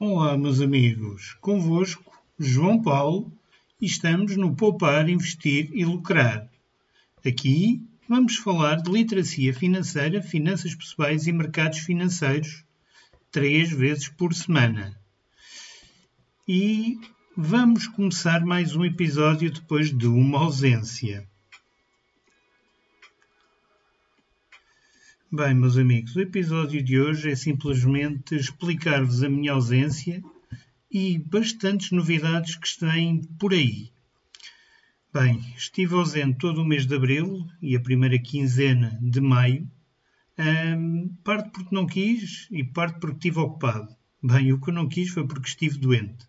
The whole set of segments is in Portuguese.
Olá, meus amigos. Convosco, João Paulo, e estamos no Poupar, Investir e Lucrar. Aqui vamos falar de literacia financeira, finanças pessoais e mercados financeiros, três vezes por semana. E vamos começar mais um episódio depois de uma ausência. Bem, meus amigos, o episódio de hoje é simplesmente explicar-vos a minha ausência e bastantes novidades que estão por aí. Bem, estive ausente todo o mês de abril e a primeira quinzena de maio, um, parte porque não quis e parte porque estive ocupado. Bem, o que eu não quis foi porque estive doente.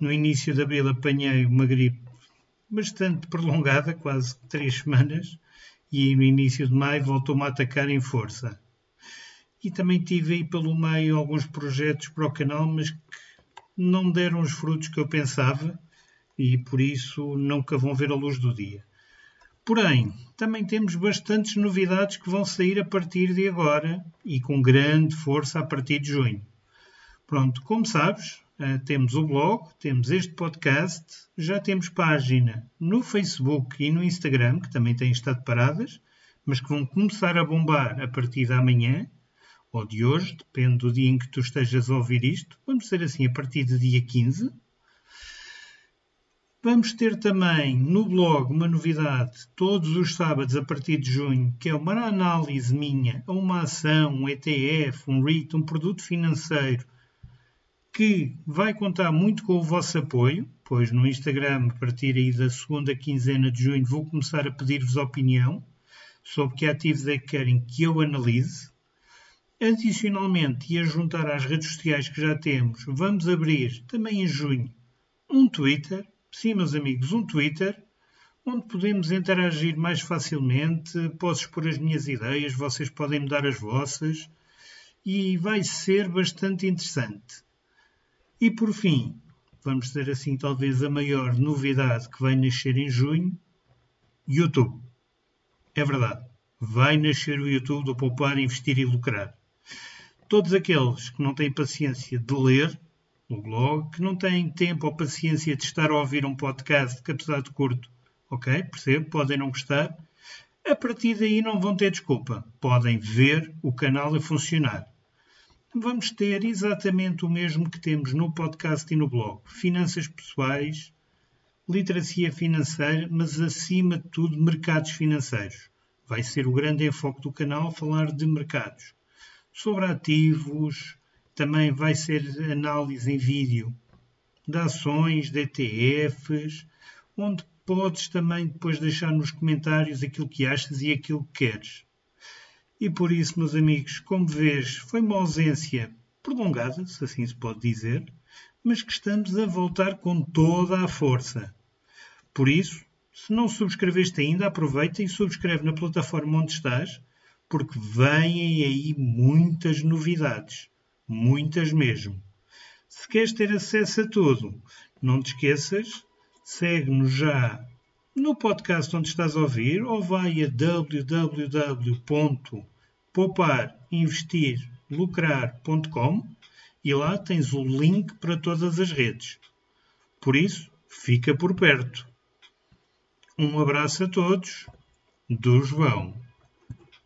No início de abril apanhei uma gripe bastante prolongada, quase três semanas, e no início de maio voltou-me a atacar em força. E também tive aí pelo meio alguns projetos para o canal, mas que não deram os frutos que eu pensava e por isso nunca vão ver a luz do dia. Porém, também temos bastantes novidades que vão sair a partir de agora e com grande força a partir de junho. Pronto, como sabes, temos o blog, temos este podcast, já temos página no Facebook e no Instagram, que também têm estado paradas, mas que vão começar a bombar a partir de amanhã ou de hoje, depende do dia em que tu estejas a ouvir isto. Vamos ser assim a partir do dia 15. Vamos ter também no blog uma novidade todos os sábados a partir de junho, que é uma análise minha a uma ação, um ETF, um REIT, um produto financeiro que vai contar muito com o vosso apoio, pois no Instagram, a partir aí da segunda quinzena de junho, vou começar a pedir-vos opinião sobre que ativos é que querem que eu analise. Adicionalmente, e a juntar às redes sociais que já temos, vamos abrir também em junho um Twitter, sim, meus amigos, um Twitter, onde podemos interagir mais facilmente, posso expor as minhas ideias, vocês podem me dar as vossas, e vai ser bastante interessante. E por fim, vamos ter assim talvez a maior novidade que vai nascer em junho, YouTube. É verdade, vai nascer o YouTube do Poupar, Investir e Lucrar. Todos aqueles que não têm paciência de ler o blog, que não têm tempo ou paciência de estar a ouvir um podcast que apesar de curto, ok, percebo, podem não gostar, a partir daí não vão ter desculpa. Podem ver o canal a funcionar vamos ter exatamente o mesmo que temos no podcast e no blog: finanças pessoais, literacia financeira, mas acima de tudo, mercados financeiros. Vai ser o grande enfoque do canal falar de mercados. Sobre ativos, também vai ser análise em vídeo de ações, de ETFs, onde podes também depois deixar nos comentários aquilo que achas e aquilo que queres. E por isso, meus amigos, como vês, foi uma ausência prolongada, se assim se pode dizer, mas que estamos a voltar com toda a força. Por isso, se não subscreveste ainda, aproveita e subscreve na plataforma onde estás, porque vêm aí muitas novidades. Muitas mesmo. Se queres ter acesso a tudo, não te esqueças, segue-nos já no podcast onde estás a ouvir ou vai a www.pouparinvestirlucrar.com e lá tens o link para todas as redes. Por isso, fica por perto. Um abraço a todos do João.